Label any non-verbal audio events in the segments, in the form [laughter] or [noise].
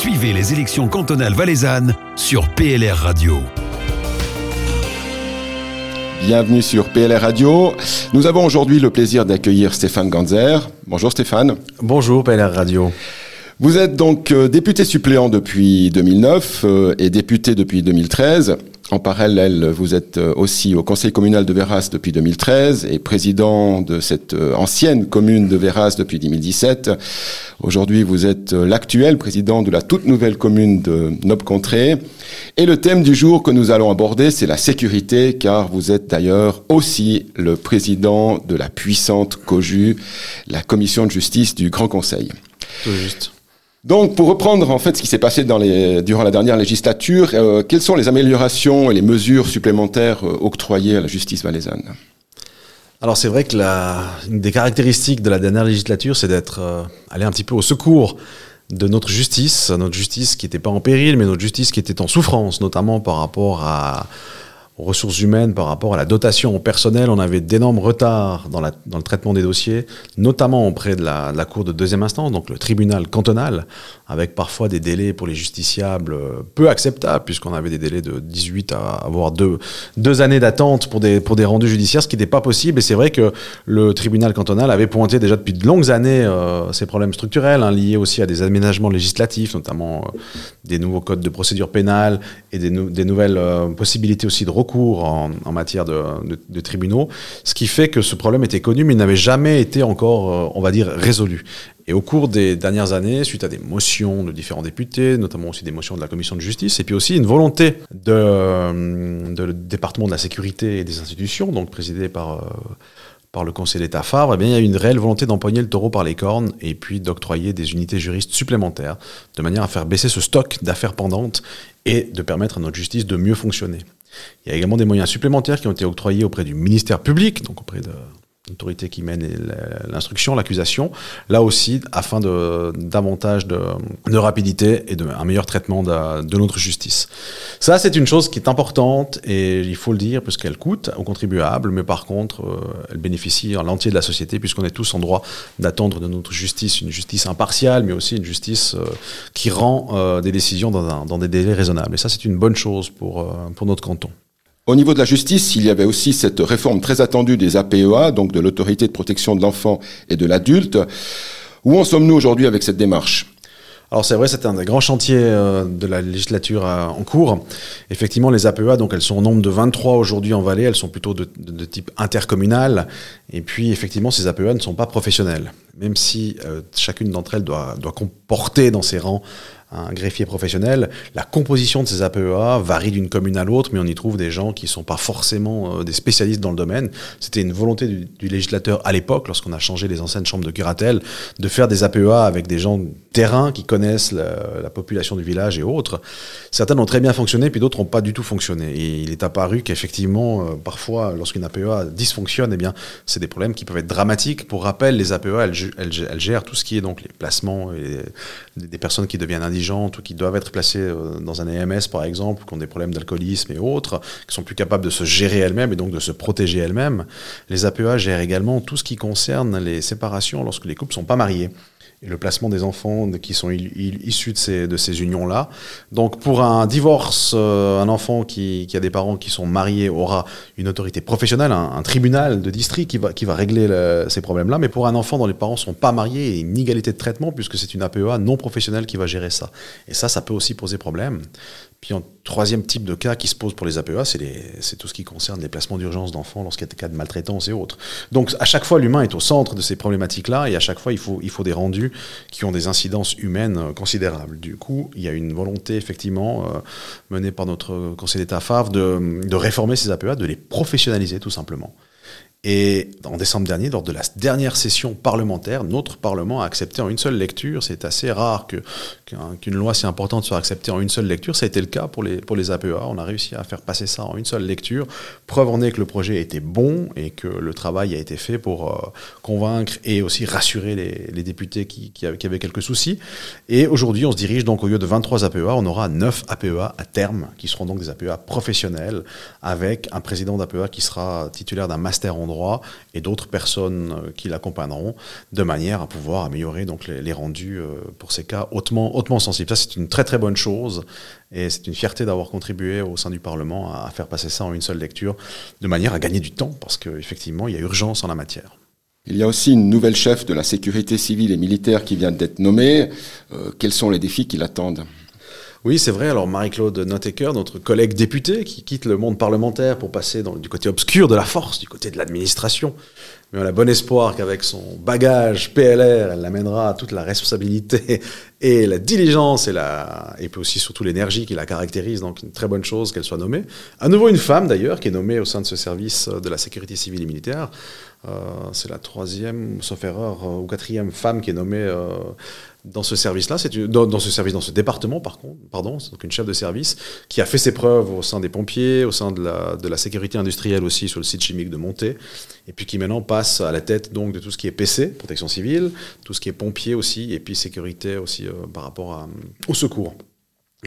Suivez les élections cantonales valaisannes sur PLR Radio. Bienvenue sur PLR Radio. Nous avons aujourd'hui le plaisir d'accueillir Stéphane Ganzer. Bonjour Stéphane. Bonjour PLR Radio. Vous êtes donc euh, député suppléant depuis 2009 euh, et député depuis 2013. En parallèle, vous êtes euh, aussi au conseil communal de Véras depuis 2013 et président de cette ancienne commune de Véras depuis 2017. Aujourd'hui, vous êtes l'actuel président de la toute nouvelle commune de Nobcontré. Et le thème du jour que nous allons aborder, c'est la sécurité, car vous êtes d'ailleurs aussi le président de la puissante COJU, la commission de justice du Grand Conseil. Tout juste. Donc, pour reprendre en fait ce qui s'est passé durant la dernière législature, euh, quelles sont les améliorations et les mesures supplémentaires euh, octroyées à la justice valaisanne Alors, c'est vrai que une des caractéristiques de la dernière législature, c'est d'être euh, allé un petit peu au secours de notre justice, notre justice qui n'était pas en péril, mais notre justice qui était en souffrance, notamment par rapport à ressources humaines, par rapport à la dotation au personnel, on avait d'énormes retards dans, le traitement des dossiers, notamment auprès de la, Cour de deuxième instance, donc le tribunal cantonal, avec parfois des délais pour les justiciables peu acceptables, puisqu'on avait des délais de 18 à avoir deux, deux années d'attente pour des, pour des rendus judiciaires, ce qui n'était pas possible. Et c'est vrai que le tribunal cantonal avait pointé déjà depuis de longues années euh, ces problèmes structurels, hein, liés aussi à des aménagements législatifs, notamment euh, des nouveaux codes de procédure pénale et des nouvelles euh, possibilités aussi de recours en, matière de, tribunaux, ce qui fait que ce problème était connu, mais il n'avait jamais été encore, euh, on va dire, résolu. Et au cours des dernières années, suite à des motions de différents députés, notamment aussi des motions de la commission de justice, et puis aussi une volonté de, euh, le département de la sécurité et des institutions, donc présidé par euh, par le Conseil d'État Favre, eh bien, il y a une réelle volonté d'empoigner le taureau par les cornes et puis d'octroyer des unités juristes supplémentaires, de manière à faire baisser ce stock d'affaires pendantes et de permettre à notre justice de mieux fonctionner. Il y a également des moyens supplémentaires qui ont été octroyés auprès du ministère public, donc auprès de l'autorité qui mène l'instruction, l'accusation, là aussi afin de davantage de, de rapidité et de un meilleur traitement de, de notre justice. Ça, c'est une chose qui est importante et il faut le dire puisqu'elle coûte aux contribuables, mais par contre, euh, elle bénéficie à l'entier de la société puisqu'on est tous en droit d'attendre de notre justice une justice impartiale, mais aussi une justice euh, qui rend euh, des décisions dans, un, dans, des délais raisonnables. Et ça, c'est une bonne chose pour, pour notre canton. Au niveau de la justice, il y avait aussi cette réforme très attendue des APEA, donc de l'autorité de protection de l'enfant et de l'adulte. Où en sommes-nous aujourd'hui avec cette démarche? Alors c'est vrai, c'est un des grands chantiers euh, de la législature euh, en cours. Effectivement, les APEA, donc elles sont au nombre de 23 aujourd'hui en Valais, elles sont plutôt de, de, de, type intercommunal. Et puis effectivement, ces APEA ne sont pas professionnelles, même si euh, chacune d'entre elles doit, doit comporter dans ses rangs un greffier professionnel. La composition de ces APEA varie d'une commune à l'autre, mais on y trouve des gens qui ne sont pas forcément euh, des spécialistes dans le domaine. C'était une volonté du, législateur à l'époque, lorsqu'on a changé les anciennes chambres de curatelle, de faire des APEA avec des gens de terrain qui connaissent la, la population du village et autres. Certaines ont très bien fonctionné, puis d'autres n'ont pas du tout fonctionné. Il est apparu qu'effectivement, euh, parfois, lorsqu'une APEA dysfonctionne, eh bien, c'est des problèmes qui peuvent être dramatiques. Pour rappel, les APEA, elles, elles gèrent tout ce qui est donc les placements des personnes qui deviennent indigentes ou qui doivent être placées euh, dans un EMS par exemple, qui ont des problèmes d'alcoolisme et autres, qui sont plus capables de se gérer elles-mêmes et donc de se protéger elles-mêmes. Les APEA gèrent également tout ce qui concerne les séparations lorsque les couples ne sont pas mariés et le placement des enfants qui sont issus de ces, de ces unions-là. Donc pour un divorce, euh, un enfant qui, a des parents qui sont mariés aura une autorité professionnelle, un, un tribunal de district qui va, qui va régler le, ces problèmes-là. Mais pour un enfant dont les parents sont pas mariés, il y a une égalité de traitement puisque c'est une APEA non professionnelle qui va gérer ça. Et ça, ça peut aussi poser problème. Puis un troisième type de cas qui se pose pour les APEA, c'est tout ce qui concerne les placements d'urgence d'enfants lorsqu'il y a des cas de maltraitance et autres. Donc à chaque fois, l'humain est au centre de ces problématiques-là et à chaque fois, il faut, il faut des rendus qui ont des incidences humaines euh, considérables. Du coup, il y a une volonté effectivement euh, menée par notre conseil d'État FAV de, de réformer ces APEA, de les professionnaliser tout simplement. Et en décembre dernier, lors de la dernière session parlementaire, notre Parlement a accepté en une seule lecture. C'est assez rare qu'une loi si importante soit acceptée en une seule lecture. Ça a été le cas pour les, pour les APEA. On a réussi à faire passer ça en une seule lecture. Preuve en est que le projet était bon et que le travail a été fait pour euh, convaincre et aussi rassurer les, députés qui, qui, avaient quelques soucis. Et aujourd'hui, on se dirige donc au lieu de 23 APEA, on aura 9 APEA à terme, qui seront donc des APEA professionnels, avec un président d'APEA qui sera titulaire d'un master en et d'autres personnes qui l'accompagneront de manière à pouvoir améliorer donc les, rendus pour ces cas hautement, hautement sensibles. Ça, c'est une très très bonne chose et c'est une fierté d'avoir contribué au sein du Parlement à faire passer ça en une seule lecture de manière à gagner du temps parce qu'effectivement, il y a urgence en la matière. Il y a aussi une nouvelle chef de la sécurité civile et militaire qui vient d'être nommée. Euh, quels sont les défis qui l'attendent? Oui, c'est vrai. Alors Marie-Claude Notecker, notre collègue députée, qui quitte le monde parlementaire pour passer du côté obscur de la force, du côté de l'administration. Mais on a bon espoir qu'avec son bagage PLR, elle amènera toute la responsabilité [laughs] et la diligence et puis aussi surtout l'énergie qui la caractérise. Donc une très bonne chose qu'elle soit nommée. À nouveau une femme d'ailleurs, qui est nommée au sein de ce service de la sécurité civile et militaire. Euh, c'est la troisième, sauf erreur, euh, ou quatrième femme qui est nommée euh, dans ce service-là, dans, ce service, dans ce département, par contre, pardon, c'est donc une chef de service qui a fait ses preuves au sein des pompiers, au sein de la, sécurité industrielle aussi sur le site chimique de Monté, et puis qui maintenant passe à la tête donc de tout ce qui est PC, protection civile, tout ce qui est pompier aussi, et puis sécurité aussi par rapport au secours.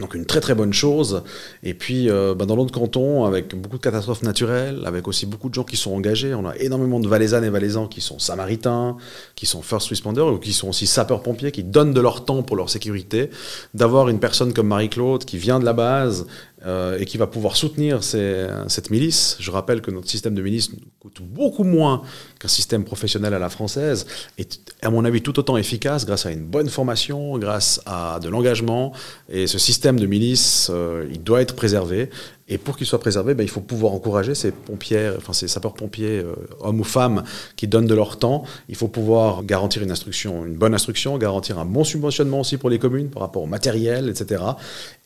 Donc une très très bonne chose. Et puis euh, bah, dans l'autre canton, avec beaucoup de catastrophes naturelles, avec aussi beaucoup de gens qui sont engagés, on a énormément de valaisannes et valaisans qui sont samaritains, qui sont first responders ou qui sont aussi sapeurs-pompiers, qui donnent de leur temps pour leur sécurité. D'avoir une personne comme Marie-Claude qui vient de la base euh, et qui va pouvoir soutenir cette milice. Je rappelle que notre système de milice coûte beaucoup moins qu'un système professionnel à la française, et à mon avis tout autant efficace grâce à une bonne formation, grâce à de l'engagement. Et ce système de milice, euh, il doit être préservé. Et pour qu'il soit préservé, ben, il faut pouvoir encourager ces pompiers, enfin ces sapeurs-pompiers, euh, hommes ou femmes, qui donnent de leur temps. Il faut pouvoir garantir une instruction, une bonne instruction, garantir un bon subventionnement aussi pour les communes par rapport au matériel, etc.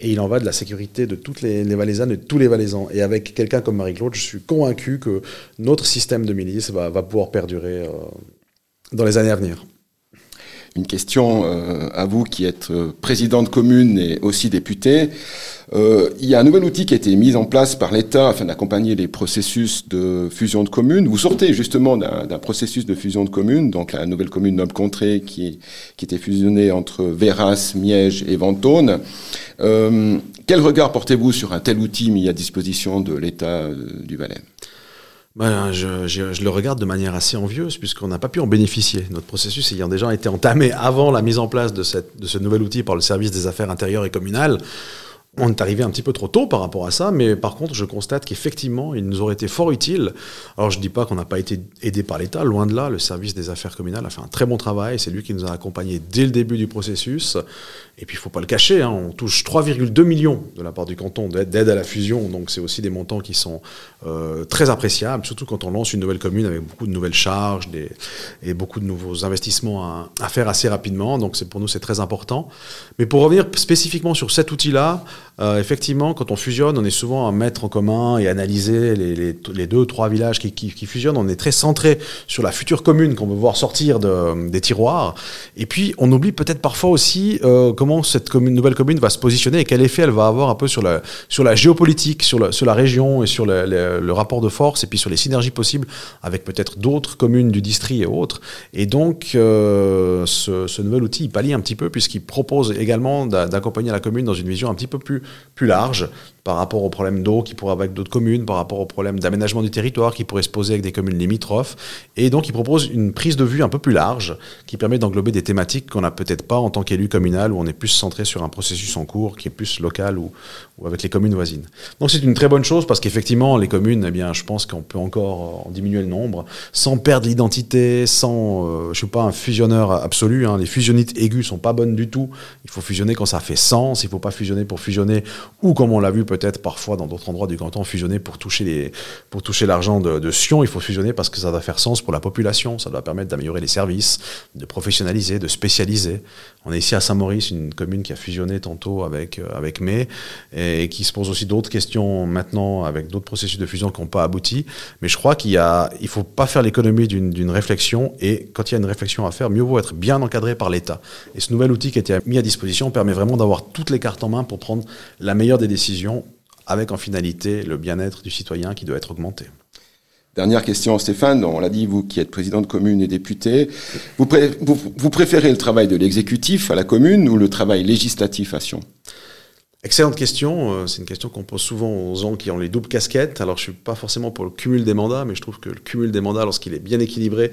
Et il en va de la sécurité de toutes les, les Valaisannes et de tous les Valaisans. Et avec quelqu'un comme Marie-Claude, je suis convaincu que notre système de milice va, va pouvoir perdurer euh, dans les années à venir. Une question euh, à vous qui êtes euh, président de commune et aussi député. Euh, il y a un nouvel outil qui a été mis en place par l'État afin d'accompagner les processus de fusion de communes. Vous sortez justement d'un processus de fusion de communes, donc la nouvelle commune Noble-Contrée qui, qui était fusionnée entre Véras, Miège et Ventône. quel regard portez-vous sur un tel outil mis à disposition de l'État du Valais? Ben, je, je, je, le regarde de manière assez envieuse puisqu'on n'a pas pu en bénéficier. Notre processus ayant déjà été entamé avant la mise en place de, cette, de ce nouvel outil par le service des affaires intérieures et communales, on est arrivé un petit peu trop tôt par rapport à ça, mais par contre, je constate qu'effectivement, il nous aurait été fort utile. Alors, je ne dis pas qu'on n'a pas été aidé par l'État, loin de là. Le service des affaires communales a fait un très bon travail. C'est lui qui nous a accompagnés dès le début du processus. Et puis, il ne faut pas le cacher, hein, on touche 3,2 millions de la part du canton d'aide à la fusion. Donc, c'est aussi des montants qui sont euh, très appréciables, surtout quand on lance une nouvelle commune avec beaucoup de nouvelles charges et beaucoup de nouveaux investissements à, à faire assez rapidement. Donc, pour nous, c'est très important. Mais pour revenir spécifiquement sur cet outil-là, euh, effectivement, quand on fusionne, on est souvent à mettre en commun et analyser les, deux ou trois villages qui, fusionnent. On est très centré sur la future commune qu'on veut voir sortir de, des tiroirs. Et puis, on oublie peut-être parfois aussi euh, comment cette nouvelle commune va se positionner et quel effet elle va avoir un peu sur la, géopolitique, sur la, région et sur le, rapport de force et puis sur les synergies possibles avec peut-être d'autres communes du district et autres. Et donc, euh, ce, ce nouvel outil, il pallie un petit peu puisqu'il propose également d'accompagner la commune dans une vision un petit peu plus plus large par rapport aux problèmes d'eau qui pourraient avoir avec d'autres communes, par rapport aux problèmes d'aménagement du territoire qui pourraient se poser avec des communes limitrophes. Et donc, il propose une prise de vue un peu plus large qui permet d'englober des thématiques qu'on n'a peut-être pas en tant qu'élu communal, où on est plus centré sur un processus en cours qui est plus local ou, avec les communes voisines. Donc, c'est une très bonne chose parce qu'effectivement, les communes, eh bien, je pense qu'on peut encore en diminuer le nombre sans perdre l'identité, sans, euh, je suis pas un fusionneur absolu. Hein, les fusionnites aiguës sont pas bonnes du tout. Il faut fusionner quand ça fait sens. Il faut pas fusionner pour fusionner ou comme on l'a vu peut-être parfois dans d'autres endroits du canton, fusionner pour toucher l'argent de, de, Sion. Il faut fusionner parce que ça doit faire sens pour la population. Ça doit permettre d'améliorer les services, de professionnaliser, de spécialiser. On est ici à Saint-Maurice, une commune qui a fusionné tantôt avec, euh, avec May et, qui se pose aussi d'autres questions maintenant avec d'autres processus de fusion qui n'ont pas abouti. Mais je crois qu'il il faut pas faire l'économie d'une réflexion et quand il y a une réflexion à faire, mieux vaut être bien encadré par l'État. Et ce nouvel outil qui a été mis à disposition permet vraiment d'avoir toutes les cartes en main pour prendre la meilleure des décisions avec en finalité le bien-être du citoyen qui doit être augmenté. Dernière question, Stéphane. On l'a dit, vous qui êtes président de commune et député, vous, pré vous, vous préférez le travail de l'exécutif à la commune ou le travail législatif à Sion? Excellente question. Euh, c'est une question qu'on pose souvent aux gens qui ont les doubles casquettes. Alors, je suis pas forcément pour le cumul des mandats, mais je trouve que le cumul des mandats, lorsqu'il est bien équilibré,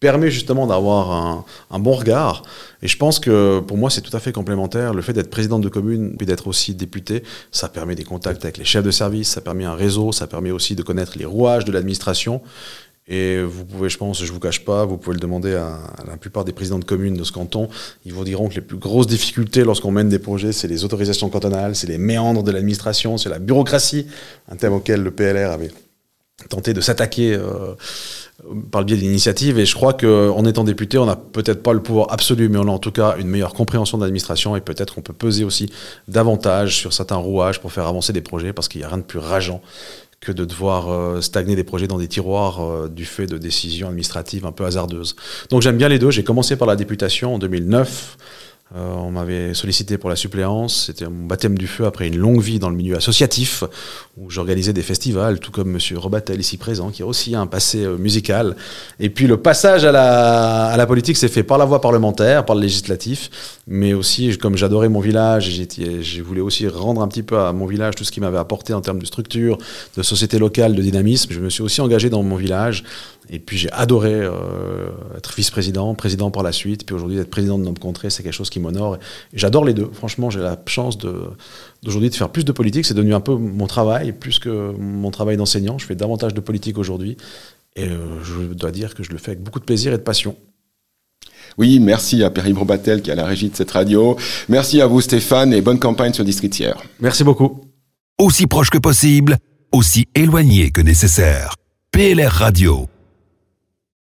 permet justement d'avoir un, un, bon regard. Et je pense que pour moi, c'est tout à fait complémentaire. Le fait d'être président de commune puis d'être aussi député, ça permet des contacts avec les chefs de service, ça permet un réseau, ça permet aussi de connaître les rouages de l'administration. Et vous pouvez, je pense, je vous cache pas, vous pouvez le demander à, la plupart des présidents de communes de ce canton. Ils vous diront que les plus grosses difficultés lorsqu'on mène des projets, c'est les autorisations cantonales, c'est les méandres de l'administration, c'est la bureaucratie, un thème auquel le PLR avait tenté de s'attaquer euh, par le biais d'initiatives. Et je crois qu'en étant député, on n'a peut-être pas le pouvoir absolu, mais on a en tout cas une meilleure compréhension de l'administration et peut-être qu'on peut peser aussi davantage sur certains rouages pour faire avancer des projets parce qu'il n'y a rien de plus rageant que de devoir euh, stagner des projets dans des tiroirs euh, du fait de décisions administratives un peu hasardeuses. Donc j'aime bien les deux. J'ai commencé par la députation en 2009. Euh, on m'avait sollicité pour la suppléance. C'était mon baptême du feu après une longue vie dans le milieu associatif, où j'organisais des festivals, tout comme Monsieur Robatel ici présent, qui a aussi un passé euh, musical. Et puis le passage à la, à la politique s'est fait par la voie parlementaire, par le législatif, mais aussi, comme j'adorais mon village, j'ai voulu aussi rendre un petit peu à mon village tout ce qui m'avait apporté en termes de structure, de société locale, de dynamisme. Je me suis aussi engagé dans mon village et puis j'ai adoré euh, être vice-président, président par la suite, puis aujourd'hui être président de notre contrée, c'est quelque chose qui m'honore. J'adore les deux. Franchement, j'ai la chance d'aujourd'hui de, faire plus de politique. C'est devenu un peu mon travail, plus que mon travail d'enseignant. Je fais davantage de politique aujourd'hui. Et euh, je dois dire que je le fais avec beaucoup de plaisir et de passion. Oui, merci à Pierre-Yves Robatel qui est à la régie de cette radio. Merci à vous Stéphane et bonne campagne sur Districtière. Merci beaucoup. Aussi proche que possible, aussi éloigné que nécessaire. PLR Radio.